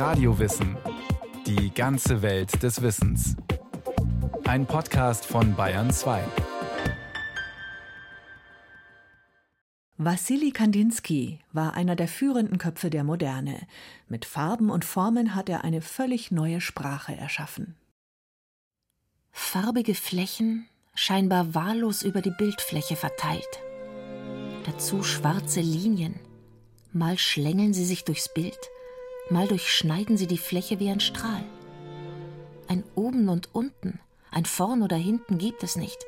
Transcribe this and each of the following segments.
Radiowissen. Die ganze Welt des Wissens. Ein Podcast von Bayern 2. Wassili Kandinsky war einer der führenden Köpfe der Moderne. Mit Farben und Formen hat er eine völlig neue Sprache erschaffen. Farbige Flächen, scheinbar wahllos über die Bildfläche verteilt. Dazu schwarze Linien. Mal schlängeln sie sich durchs Bild, mal durchschneiden sie die Fläche wie ein Strahl. Ein Oben und Unten, ein Vorn oder Hinten gibt es nicht.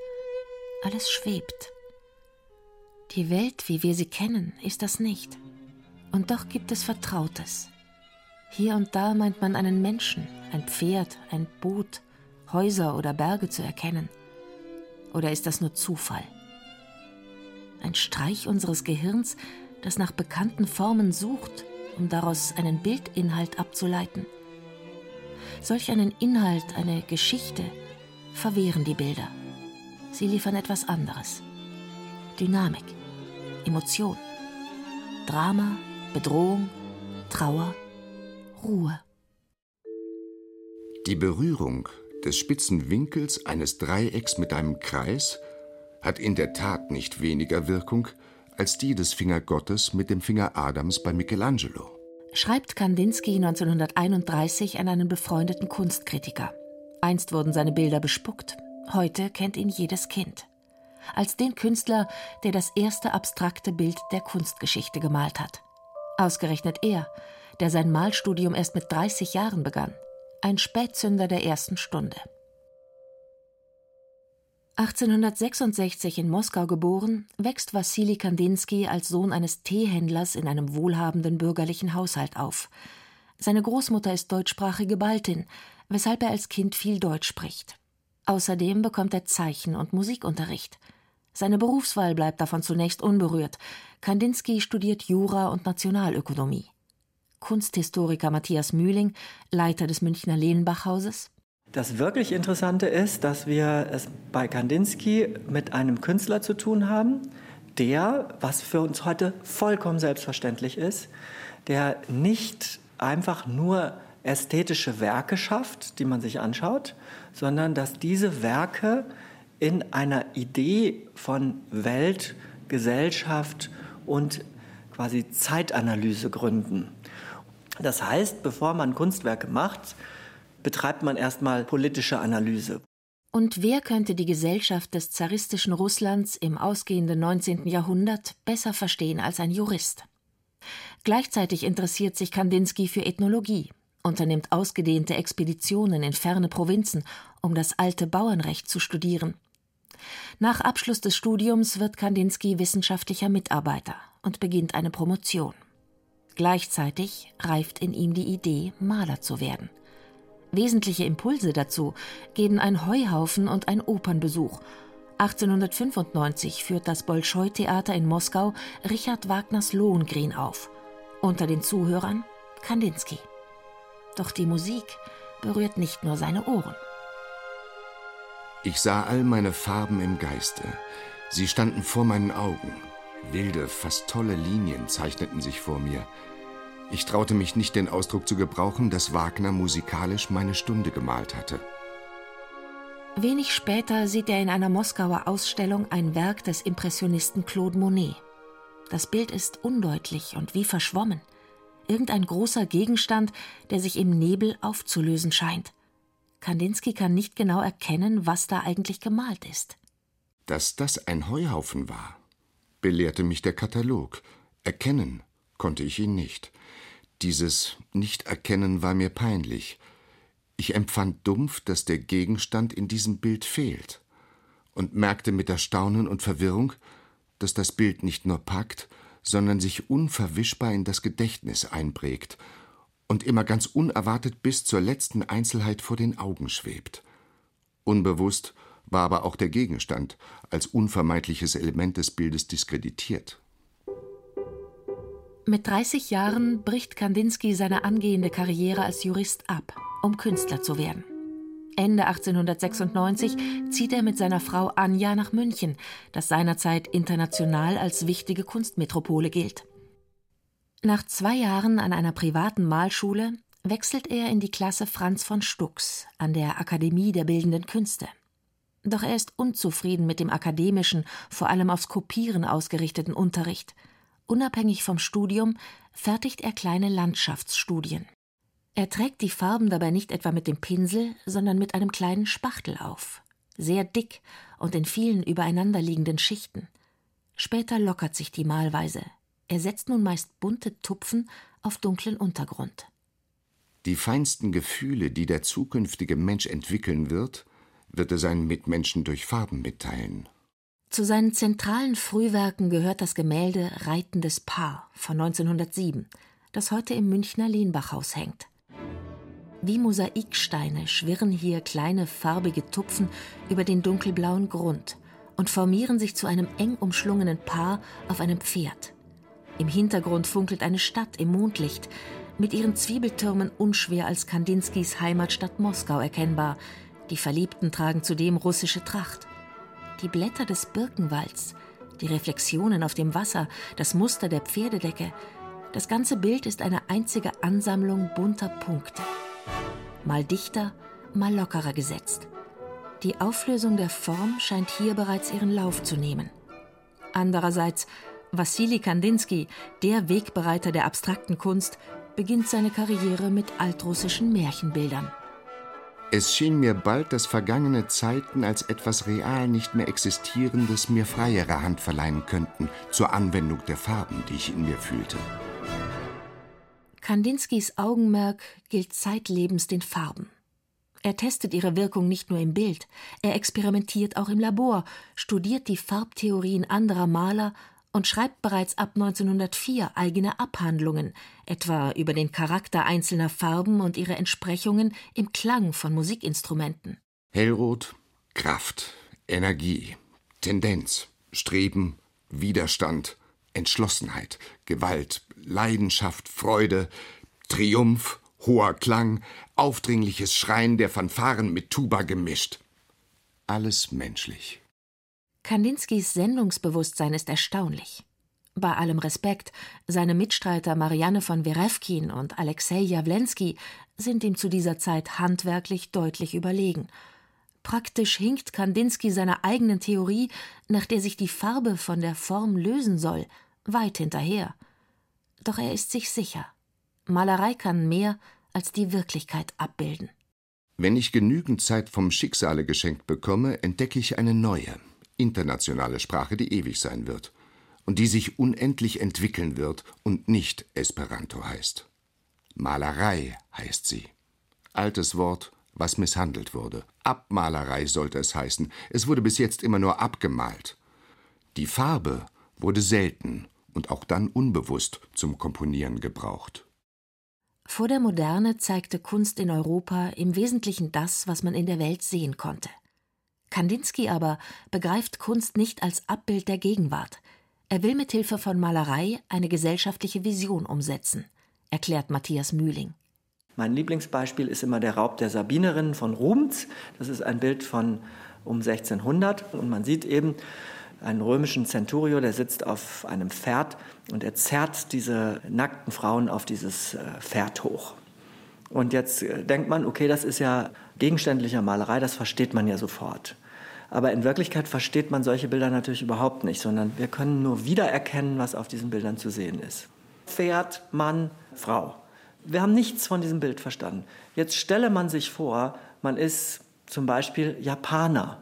Alles schwebt. Die Welt, wie wir sie kennen, ist das nicht. Und doch gibt es Vertrautes. Hier und da meint man einen Menschen, ein Pferd, ein Boot, Häuser oder Berge zu erkennen. Oder ist das nur Zufall? Ein Streich unseres Gehirns, das nach bekannten Formen sucht, um daraus einen Bildinhalt abzuleiten. Solch einen Inhalt, eine Geschichte, verwehren die Bilder. Sie liefern etwas anderes. Dynamik. Emotion. Drama, Bedrohung, Trauer, Ruhe. Die Berührung des spitzen Winkels eines Dreiecks mit einem Kreis hat in der Tat nicht weniger Wirkung als die des Finger Gottes mit dem Finger Adams bei Michelangelo. Schreibt Kandinsky 1931 an einen befreundeten Kunstkritiker. Einst wurden seine Bilder bespuckt, heute kennt ihn jedes Kind als den Künstler, der das erste abstrakte Bild der Kunstgeschichte gemalt hat. Ausgerechnet er, der sein Malstudium erst mit 30 Jahren begann, ein Spätzünder der ersten Stunde. 1866 in Moskau geboren, wächst Wassili Kandinsky als Sohn eines Teehändlers in einem wohlhabenden bürgerlichen Haushalt auf. Seine Großmutter ist deutschsprachige Baltin, weshalb er als Kind viel Deutsch spricht. Außerdem bekommt er Zeichen- und Musikunterricht. Seine Berufswahl bleibt davon zunächst unberührt. Kandinsky studiert Jura und Nationalökonomie. Kunsthistoriker Matthias Mühling, Leiter des Münchner Lehnbach-Hauses. Das wirklich Interessante ist, dass wir es bei Kandinsky mit einem Künstler zu tun haben, der, was für uns heute vollkommen selbstverständlich ist, der nicht einfach nur ästhetische Werke schafft, die man sich anschaut, sondern dass diese Werke in einer Idee von Welt, Gesellschaft und quasi Zeitanalyse gründen. Das heißt, bevor man Kunstwerke macht, betreibt man erstmal politische Analyse. Und wer könnte die Gesellschaft des zaristischen Russlands im ausgehenden 19. Jahrhundert besser verstehen als ein Jurist? Gleichzeitig interessiert sich Kandinsky für Ethnologie, unternimmt ausgedehnte Expeditionen in ferne Provinzen, um das alte Bauernrecht zu studieren nach Abschluss des Studiums wird Kandinsky wissenschaftlicher Mitarbeiter und beginnt eine Promotion. Gleichzeitig reift in ihm die Idee, Maler zu werden. Wesentliche Impulse dazu geben ein Heuhaufen und ein Opernbesuch. 1895 führt das Bolschoi-Theater in Moskau Richard Wagners Lohengrin auf. Unter den Zuhörern Kandinsky. Doch die Musik berührt nicht nur seine Ohren. Ich sah all meine Farben im Geiste. Sie standen vor meinen Augen. Wilde, fast tolle Linien zeichneten sich vor mir. Ich traute mich nicht, den Ausdruck zu gebrauchen, dass Wagner musikalisch meine Stunde gemalt hatte. Wenig später sieht er in einer Moskauer Ausstellung ein Werk des Impressionisten Claude Monet. Das Bild ist undeutlich und wie verschwommen. Irgendein großer Gegenstand, der sich im Nebel aufzulösen scheint. Kandinsky kann nicht genau erkennen, was da eigentlich gemalt ist. Dass das ein Heuhaufen war, belehrte mich der Katalog. Erkennen konnte ich ihn nicht. Dieses Nicht-Erkennen war mir peinlich. Ich empfand dumpf, dass der Gegenstand in diesem Bild fehlt, und merkte mit Erstaunen und Verwirrung, dass das Bild nicht nur packt, sondern sich unverwischbar in das Gedächtnis einprägt und immer ganz unerwartet bis zur letzten Einzelheit vor den Augen schwebt. Unbewusst war aber auch der Gegenstand als unvermeidliches Element des Bildes diskreditiert. Mit 30 Jahren bricht Kandinsky seine angehende Karriere als Jurist ab, um Künstler zu werden. Ende 1896 zieht er mit seiner Frau Anja nach München, das seinerzeit international als wichtige Kunstmetropole gilt. Nach zwei Jahren an einer privaten Malschule wechselt er in die Klasse Franz von Stux an der Akademie der Bildenden Künste. Doch er ist unzufrieden mit dem akademischen, vor allem aufs Kopieren ausgerichteten Unterricht. Unabhängig vom Studium fertigt er kleine Landschaftsstudien. Er trägt die Farben dabei nicht etwa mit dem Pinsel, sondern mit einem kleinen Spachtel auf, sehr dick und in vielen übereinanderliegenden Schichten. Später lockert sich die Malweise. Er setzt nun meist bunte Tupfen auf dunklen Untergrund. Die feinsten Gefühle, die der zukünftige Mensch entwickeln wird, wird er seinen Mitmenschen durch Farben mitteilen. Zu seinen zentralen Frühwerken gehört das Gemälde Reitendes Paar von 1907, das heute im Münchner Lehnbachhaus hängt. Wie Mosaiksteine schwirren hier kleine farbige Tupfen über den dunkelblauen Grund und formieren sich zu einem eng umschlungenen Paar auf einem Pferd. Im Hintergrund funkelt eine Stadt im Mondlicht, mit ihren Zwiebeltürmen unschwer als Kandinskis Heimatstadt Moskau erkennbar. Die Verliebten tragen zudem russische Tracht. Die Blätter des Birkenwalds, die Reflexionen auf dem Wasser, das Muster der Pferdedecke, das ganze Bild ist eine einzige Ansammlung bunter Punkte. Mal dichter, mal lockerer gesetzt. Die Auflösung der Form scheint hier bereits ihren Lauf zu nehmen. Andererseits, Wassili Kandinsky, der Wegbereiter der abstrakten Kunst, beginnt seine Karriere mit altrussischen Märchenbildern. Es schien mir bald, dass vergangene Zeiten als etwas real nicht mehr Existierendes mir freiere Hand verleihen könnten zur Anwendung der Farben, die ich in mir fühlte. Kandinskys Augenmerk gilt zeitlebens den Farben. Er testet ihre Wirkung nicht nur im Bild, er experimentiert auch im Labor, studiert die Farbtheorien anderer Maler und schreibt bereits ab 1904 eigene Abhandlungen, etwa über den Charakter einzelner Farben und ihre Entsprechungen im Klang von Musikinstrumenten. Hellrot, Kraft, Energie, Tendenz, Streben, Widerstand, Entschlossenheit, Gewalt, Leidenschaft, Freude, Triumph, hoher Klang, aufdringliches Schreien der Fanfaren mit Tuba gemischt. Alles menschlich. Kandinskys Sendungsbewusstsein ist erstaunlich. Bei allem Respekt, seine Mitstreiter Marianne von Werewkin und Alexei Jawlensky sind ihm zu dieser Zeit handwerklich deutlich überlegen. Praktisch hinkt Kandinsky seiner eigenen Theorie, nach der sich die Farbe von der Form lösen soll, weit hinterher. Doch er ist sich sicher. Malerei kann mehr als die Wirklichkeit abbilden. Wenn ich genügend Zeit vom Schicksale geschenkt bekomme, entdecke ich eine neue, internationale Sprache, die ewig sein wird und die sich unendlich entwickeln wird und nicht Esperanto heißt. Malerei heißt sie. Altes Wort, was misshandelt wurde. Abmalerei sollte es heißen. Es wurde bis jetzt immer nur abgemalt. Die Farbe wurde selten und auch dann unbewusst zum Komponieren gebraucht. Vor der Moderne zeigte Kunst in Europa im Wesentlichen das, was man in der Welt sehen konnte. Kandinsky aber begreift Kunst nicht als Abbild der Gegenwart. Er will mit Hilfe von Malerei eine gesellschaftliche Vision umsetzen, erklärt Matthias Mühling. Mein Lieblingsbeispiel ist immer der Raub der Sabinerinnen von Rubens. Das ist ein Bild von um 1600 und man sieht eben einen römischen Centurio, der sitzt auf einem Pferd und er zerrt diese nackten Frauen auf dieses äh, Pferd hoch. Und jetzt äh, denkt man, okay, das ist ja gegenständlicher Malerei, das versteht man ja sofort. Aber in Wirklichkeit versteht man solche Bilder natürlich überhaupt nicht, sondern wir können nur wiedererkennen, was auf diesen Bildern zu sehen ist. Pferd, Mann, Frau. Wir haben nichts von diesem Bild verstanden. Jetzt stelle man sich vor, man ist zum Beispiel Japaner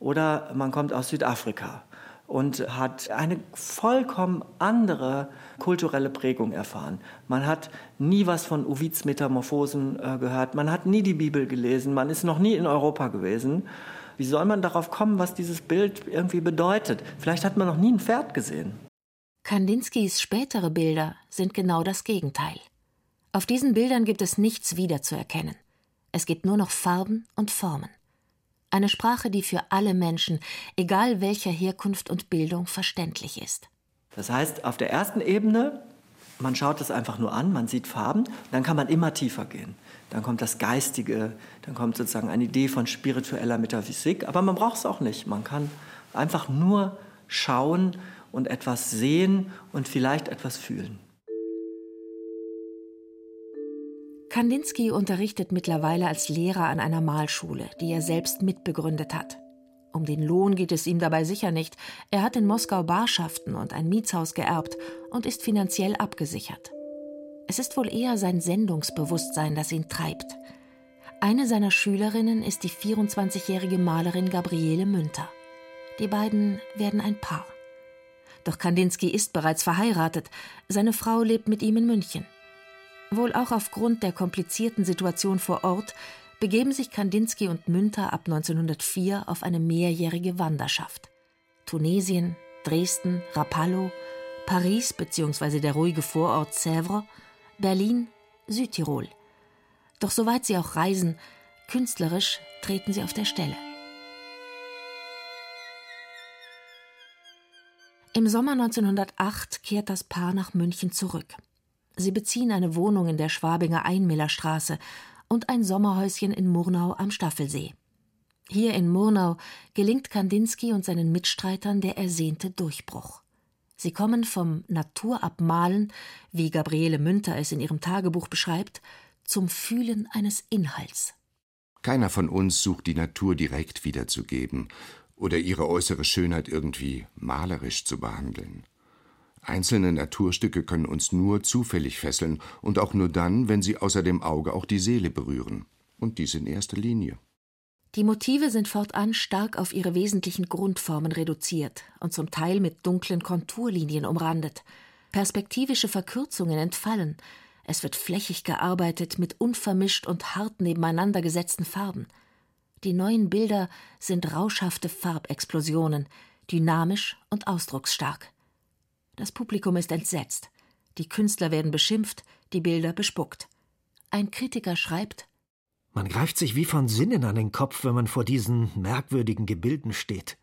oder man kommt aus Südafrika und hat eine vollkommen andere kulturelle Prägung erfahren. Man hat nie was von Ovids Metamorphosen äh, gehört, man hat nie die Bibel gelesen, man ist noch nie in Europa gewesen. Wie soll man darauf kommen, was dieses Bild irgendwie bedeutet? Vielleicht hat man noch nie ein Pferd gesehen. Kandinskys spätere Bilder sind genau das Gegenteil. Auf diesen Bildern gibt es nichts wiederzuerkennen. Es gibt nur noch Farben und Formen. Eine Sprache, die für alle Menschen, egal welcher Herkunft und Bildung, verständlich ist. Das heißt, auf der ersten Ebene, man schaut es einfach nur an, man sieht Farben, dann kann man immer tiefer gehen dann kommt das Geistige, dann kommt sozusagen eine Idee von spiritueller Metaphysik. Aber man braucht es auch nicht. Man kann einfach nur schauen und etwas sehen und vielleicht etwas fühlen. Kandinsky unterrichtet mittlerweile als Lehrer an einer Malschule, die er selbst mitbegründet hat. Um den Lohn geht es ihm dabei sicher nicht. Er hat in Moskau Barschaften und ein Mietshaus geerbt und ist finanziell abgesichert. Es ist wohl eher sein Sendungsbewusstsein, das ihn treibt. Eine seiner Schülerinnen ist die 24-jährige Malerin Gabriele Münter. Die beiden werden ein Paar. Doch Kandinsky ist bereits verheiratet. Seine Frau lebt mit ihm in München. Wohl auch aufgrund der komplizierten Situation vor Ort begeben sich Kandinsky und Münter ab 1904 auf eine mehrjährige Wanderschaft. Tunesien, Dresden, Rapallo, Paris bzw. der ruhige Vorort Sèvres, Berlin, Südtirol. Doch soweit sie auch reisen, künstlerisch treten sie auf der Stelle. Im Sommer 1908 kehrt das Paar nach München zurück. Sie beziehen eine Wohnung in der Schwabinger Einmillerstraße und ein Sommerhäuschen in Murnau am Staffelsee. Hier in Murnau gelingt Kandinsky und seinen Mitstreitern der ersehnte Durchbruch. Sie kommen vom Naturabmalen, wie Gabriele Münter es in ihrem Tagebuch beschreibt, zum Fühlen eines Inhalts. Keiner von uns sucht die Natur direkt wiederzugeben oder ihre äußere Schönheit irgendwie malerisch zu behandeln. Einzelne Naturstücke können uns nur zufällig fesseln und auch nur dann, wenn sie außer dem Auge auch die Seele berühren. Und dies in erster Linie. Die Motive sind fortan stark auf ihre wesentlichen Grundformen reduziert und zum Teil mit dunklen Konturlinien umrandet. Perspektivische Verkürzungen entfallen. Es wird flächig gearbeitet mit unvermischt und hart nebeneinander gesetzten Farben. Die neuen Bilder sind rauschhafte Farbexplosionen, dynamisch und ausdrucksstark. Das Publikum ist entsetzt. Die Künstler werden beschimpft, die Bilder bespuckt. Ein Kritiker schreibt Man greift sich wie von Sinnen an den Kopf, wenn man vor diesen merkwürdigen Gebilden steht.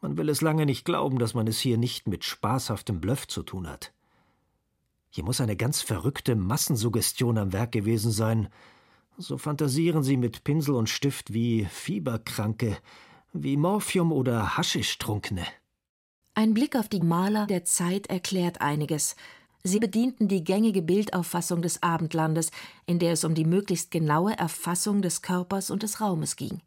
Man will es lange nicht glauben, dass man es hier nicht mit spaßhaftem Bluff zu tun hat. Hier muss eine ganz verrückte Massensuggestion am Werk gewesen sein. So fantasieren sie mit Pinsel und Stift wie Fieberkranke, wie Morphium oder Haschisch-Trunkene. Ein Blick auf die Maler der Zeit erklärt einiges. Sie bedienten die gängige Bildauffassung des Abendlandes, in der es um die möglichst genaue Erfassung des Körpers und des Raumes ging.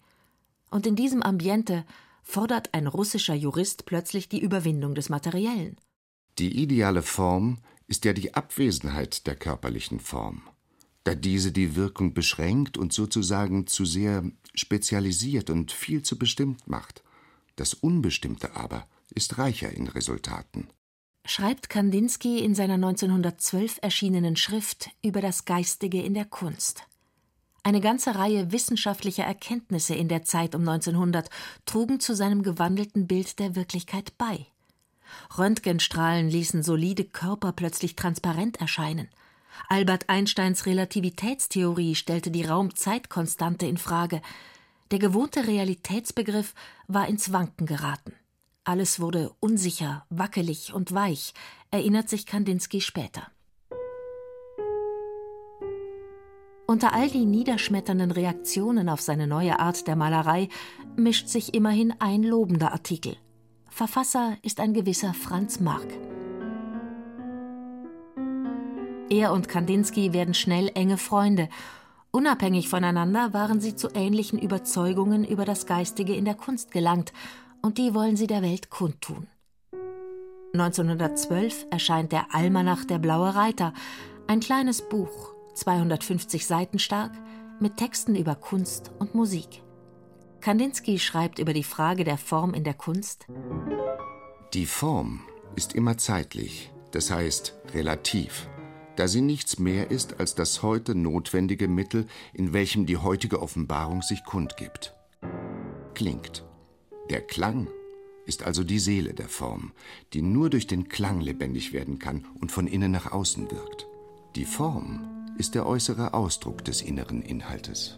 Und in diesem Ambiente fordert ein russischer Jurist plötzlich die Überwindung des Materiellen. Die ideale Form ist ja die Abwesenheit der körperlichen Form, da diese die Wirkung beschränkt und sozusagen zu sehr spezialisiert und viel zu bestimmt macht. Das Unbestimmte aber ist reicher in Resultaten. Schreibt Kandinsky in seiner 1912 erschienenen Schrift über das Geistige in der Kunst. Eine ganze Reihe wissenschaftlicher Erkenntnisse in der Zeit um 1900 trugen zu seinem gewandelten Bild der Wirklichkeit bei. Röntgenstrahlen ließen solide Körper plötzlich transparent erscheinen. Albert Einsteins Relativitätstheorie stellte die Raumzeitkonstante in Frage. Der gewohnte Realitätsbegriff war ins Wanken geraten. Alles wurde unsicher, wackelig und weich, erinnert sich Kandinsky später. Unter all die niederschmetternden Reaktionen auf seine neue Art der Malerei mischt sich immerhin ein lobender Artikel. Verfasser ist ein gewisser Franz Mark. Er und Kandinsky werden schnell enge Freunde. Unabhängig voneinander waren sie zu ähnlichen Überzeugungen über das Geistige in der Kunst gelangt und die wollen sie der Welt kundtun. 1912 erscheint der Almanach Der Blaue Reiter, ein kleines Buch, 250 Seiten stark, mit Texten über Kunst und Musik. Kandinsky schreibt über die Frage der Form in der Kunst. Die Form ist immer zeitlich, das heißt relativ, da sie nichts mehr ist als das heute notwendige Mittel, in welchem die heutige Offenbarung sich kundgibt. Klingt. Der Klang ist also die Seele der Form, die nur durch den Klang lebendig werden kann und von innen nach außen wirkt. Die Form ist der äußere Ausdruck des inneren Inhaltes.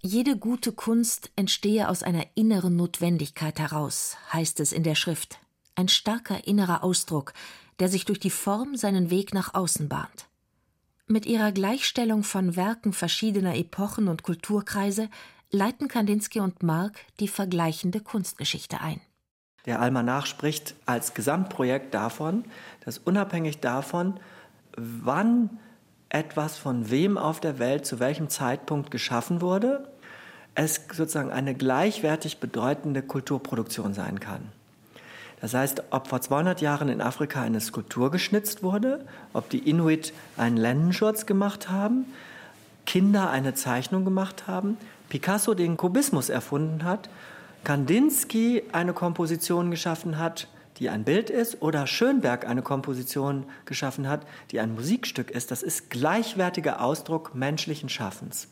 Jede gute Kunst entstehe aus einer inneren Notwendigkeit heraus, heißt es in der Schrift. Ein starker innerer Ausdruck, der sich durch die Form seinen Weg nach außen bahnt. Mit ihrer Gleichstellung von Werken verschiedener Epochen und Kulturkreise leiten Kandinsky und Mark die vergleichende Kunstgeschichte ein. Der Almanach spricht als Gesamtprojekt davon, dass unabhängig davon, wann etwas von wem auf der Welt zu welchem Zeitpunkt geschaffen wurde, es sozusagen eine gleichwertig bedeutende Kulturproduktion sein kann. Das heißt, ob vor 200 Jahren in Afrika eine Skulptur geschnitzt wurde, ob die Inuit einen Lendenschurz gemacht haben, Kinder eine Zeichnung gemacht haben, Picasso den Kubismus erfunden hat, Kandinsky eine Komposition geschaffen hat, die ein Bild ist, oder Schönberg eine Komposition geschaffen hat, die ein Musikstück ist. Das ist gleichwertiger Ausdruck menschlichen Schaffens.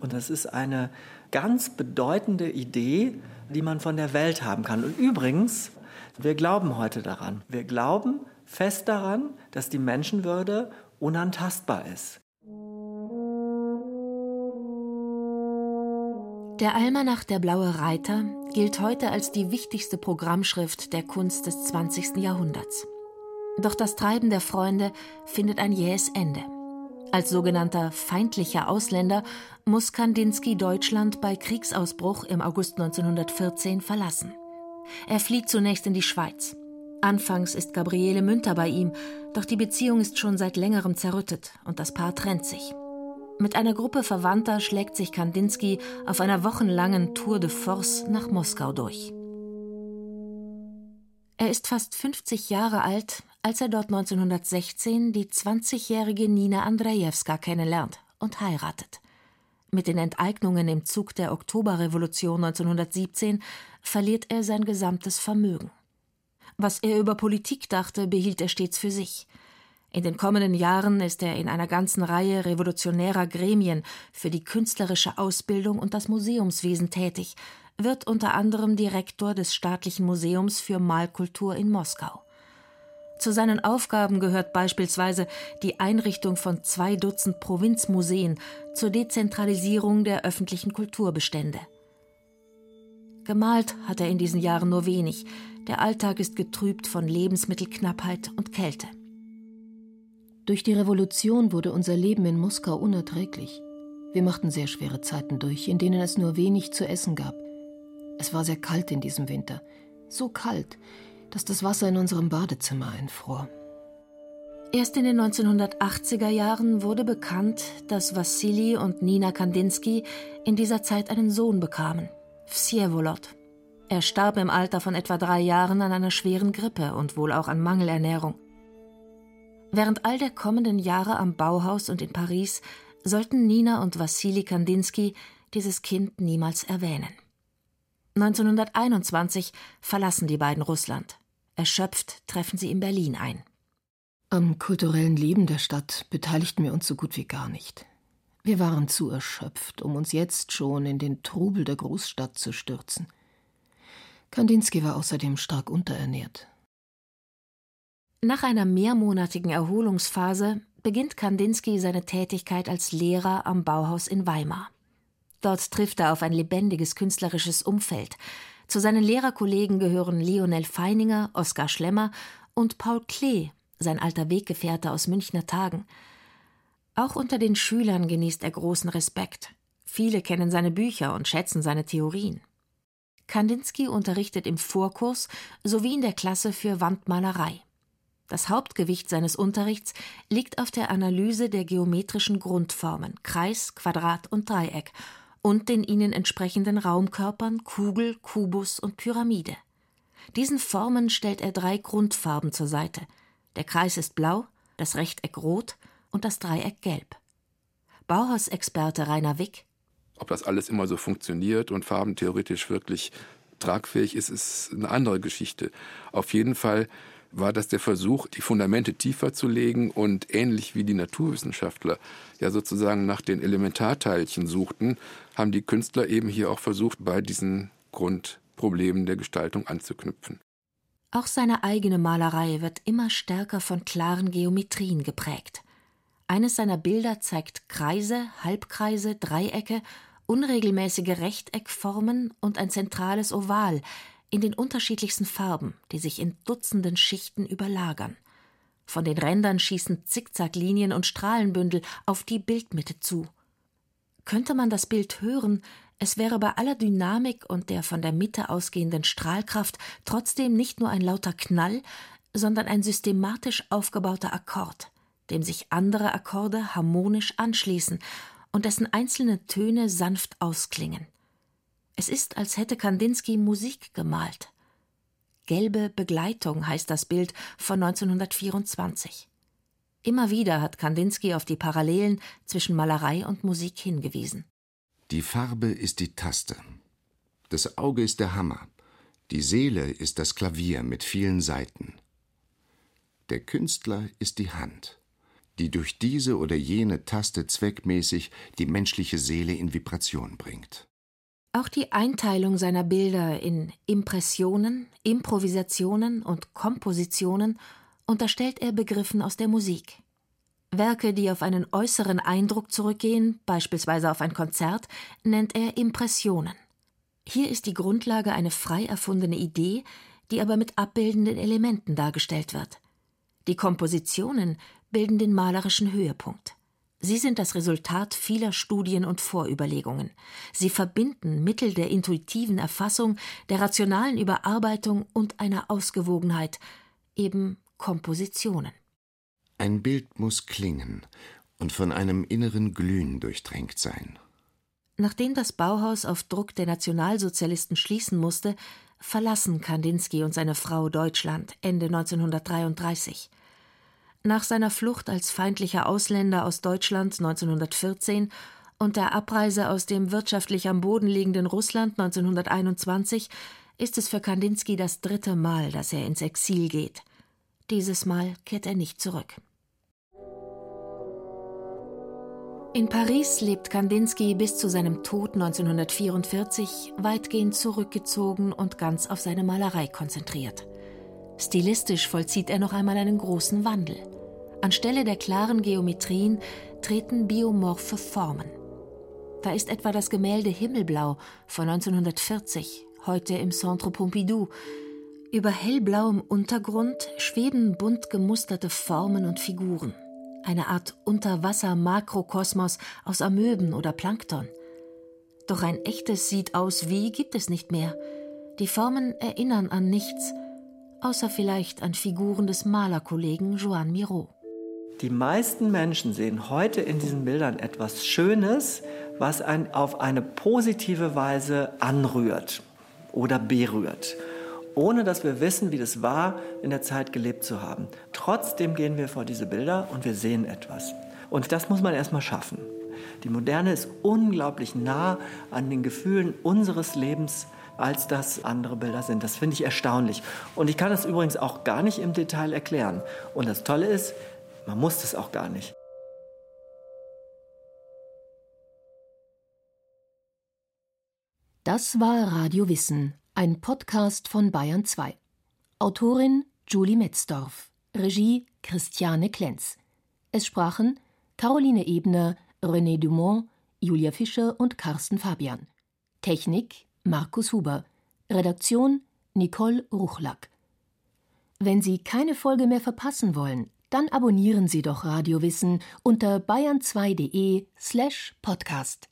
Und das ist eine ganz bedeutende Idee, die man von der Welt haben kann. Und übrigens, wir glauben heute daran. Wir glauben fest daran, dass die Menschenwürde unantastbar ist. Der Almanach Der Blaue Reiter gilt heute als die wichtigste Programmschrift der Kunst des 20. Jahrhunderts. Doch das Treiben der Freunde findet ein jähes Ende. Als sogenannter feindlicher Ausländer muss Kandinsky Deutschland bei Kriegsausbruch im August 1914 verlassen. Er flieht zunächst in die Schweiz. Anfangs ist Gabriele Münter bei ihm, doch die Beziehung ist schon seit längerem zerrüttet und das Paar trennt sich. Mit einer Gruppe Verwandter schlägt sich Kandinsky auf einer wochenlangen Tour de Force nach Moskau durch. Er ist fast 50 Jahre alt, als er dort 1916 die 20-jährige Nina Andrejewska kennenlernt und heiratet. Mit den Enteignungen im Zug der Oktoberrevolution 1917 verliert er sein gesamtes Vermögen. Was er über Politik dachte, behielt er stets für sich. In den kommenden Jahren ist er in einer ganzen Reihe revolutionärer Gremien für die künstlerische Ausbildung und das Museumswesen tätig, wird unter anderem Direktor des Staatlichen Museums für Malkultur in Moskau. Zu seinen Aufgaben gehört beispielsweise die Einrichtung von zwei Dutzend Provinzmuseen zur Dezentralisierung der öffentlichen Kulturbestände. Gemalt hat er in diesen Jahren nur wenig. Der Alltag ist getrübt von Lebensmittelknappheit und Kälte. Durch die Revolution wurde unser Leben in Moskau unerträglich. Wir machten sehr schwere Zeiten durch, in denen es nur wenig zu essen gab. Es war sehr kalt in diesem Winter. So kalt, dass das Wasser in unserem Badezimmer einfror. Erst in den 1980er Jahren wurde bekannt, dass Wassili und Nina Kandinsky in dieser Zeit einen Sohn bekamen, Vsjevolod. Er starb im Alter von etwa drei Jahren an einer schweren Grippe und wohl auch an Mangelernährung. Während all der kommenden Jahre am Bauhaus und in Paris sollten Nina und Wassili Kandinsky dieses Kind niemals erwähnen. 1921 verlassen die beiden Russland. Erschöpft treffen sie in Berlin ein. Am kulturellen Leben der Stadt beteiligten wir uns so gut wie gar nicht. Wir waren zu erschöpft, um uns jetzt schon in den Trubel der Großstadt zu stürzen. Kandinsky war außerdem stark unterernährt. Nach einer mehrmonatigen Erholungsphase beginnt Kandinsky seine Tätigkeit als Lehrer am Bauhaus in Weimar. Dort trifft er auf ein lebendiges künstlerisches Umfeld. Zu seinen Lehrerkollegen gehören Lionel Feininger, Oskar Schlemmer und Paul Klee, sein alter Weggefährte aus Münchner Tagen. Auch unter den Schülern genießt er großen Respekt. Viele kennen seine Bücher und schätzen seine Theorien. Kandinsky unterrichtet im Vorkurs sowie in der Klasse für Wandmalerei. Das Hauptgewicht seines Unterrichts liegt auf der Analyse der geometrischen Grundformen Kreis, Quadrat und Dreieck und den ihnen entsprechenden Raumkörpern Kugel, Kubus und Pyramide. Diesen Formen stellt er drei Grundfarben zur Seite. Der Kreis ist blau, das Rechteck rot und das Dreieck gelb. Bauhausexperte Rainer Wick. Ob das alles immer so funktioniert und farbentheoretisch wirklich tragfähig ist, ist eine andere Geschichte. Auf jeden Fall war das der Versuch, die Fundamente tiefer zu legen und ähnlich wie die Naturwissenschaftler ja sozusagen nach den Elementarteilchen suchten, haben die Künstler eben hier auch versucht, bei diesen Grundproblemen der Gestaltung anzuknüpfen. Auch seine eigene Malerei wird immer stärker von klaren Geometrien geprägt. Eines seiner Bilder zeigt Kreise, Halbkreise, Dreiecke, unregelmäßige Rechteckformen und ein zentrales Oval, in den unterschiedlichsten Farben, die sich in Dutzenden Schichten überlagern. Von den Rändern schießen Zickzacklinien und Strahlenbündel auf die Bildmitte zu. Könnte man das Bild hören, es wäre bei aller Dynamik und der von der Mitte ausgehenden Strahlkraft trotzdem nicht nur ein lauter Knall, sondern ein systematisch aufgebauter Akkord, dem sich andere Akkorde harmonisch anschließen und dessen einzelne Töne sanft ausklingen. Es ist, als hätte Kandinsky Musik gemalt. Gelbe Begleitung heißt das Bild von 1924. Immer wieder hat Kandinsky auf die Parallelen zwischen Malerei und Musik hingewiesen. Die Farbe ist die Taste. Das Auge ist der Hammer. Die Seele ist das Klavier mit vielen Saiten. Der Künstler ist die Hand, die durch diese oder jene Taste zweckmäßig die menschliche Seele in Vibration bringt. Auch die Einteilung seiner Bilder in Impressionen, Improvisationen und Kompositionen unterstellt er Begriffen aus der Musik. Werke, die auf einen äußeren Eindruck zurückgehen, beispielsweise auf ein Konzert, nennt er Impressionen. Hier ist die Grundlage eine frei erfundene Idee, die aber mit abbildenden Elementen dargestellt wird. Die Kompositionen bilden den malerischen Höhepunkt. Sie sind das Resultat vieler Studien und Vorüberlegungen. Sie verbinden Mittel der intuitiven Erfassung, der rationalen Überarbeitung und einer Ausgewogenheit, eben Kompositionen. Ein Bild muss klingen und von einem inneren Glühen durchtränkt sein. Nachdem das Bauhaus auf Druck der Nationalsozialisten schließen musste, verlassen Kandinsky und seine Frau Deutschland Ende 1933. Nach seiner Flucht als feindlicher Ausländer aus Deutschland 1914 und der Abreise aus dem wirtschaftlich am Boden liegenden Russland 1921 ist es für Kandinsky das dritte Mal, dass er ins Exil geht. Dieses Mal kehrt er nicht zurück. In Paris lebt Kandinsky bis zu seinem Tod 1944 weitgehend zurückgezogen und ganz auf seine Malerei konzentriert. Stilistisch vollzieht er noch einmal einen großen Wandel. Anstelle der klaren Geometrien treten biomorphe Formen. Da ist etwa das Gemälde Himmelblau von 1940, heute im Centre Pompidou. Über hellblauem Untergrund schweben bunt gemusterte Formen und Figuren. Eine Art Unterwasser-Makrokosmos aus Amöben oder Plankton. Doch ein echtes sieht aus wie gibt es nicht mehr. Die Formen erinnern an nichts, außer vielleicht an Figuren des Malerkollegen Joan Miro. Die meisten Menschen sehen heute in diesen Bildern etwas Schönes, was einen auf eine positive Weise anrührt oder berührt, ohne dass wir wissen, wie das war, in der Zeit gelebt zu haben. Trotzdem gehen wir vor diese Bilder und wir sehen etwas. Und das muss man erstmal schaffen. Die Moderne ist unglaublich nah an den Gefühlen unseres Lebens, als das andere Bilder sind. Das finde ich erstaunlich. Und ich kann das übrigens auch gar nicht im Detail erklären. Und das Tolle ist, man muss das auch gar nicht. Das war Radio Wissen, ein Podcast von Bayern 2. Autorin Julie Metzdorf, Regie Christiane Klenz. Es sprachen Caroline Ebner, René Dumont, Julia Fischer und Carsten Fabian. Technik Markus Huber. Redaktion Nicole Ruchlack. Wenn Sie keine Folge mehr verpassen wollen, dann abonnieren Sie doch Radio Wissen unter bayern2.de slash podcast.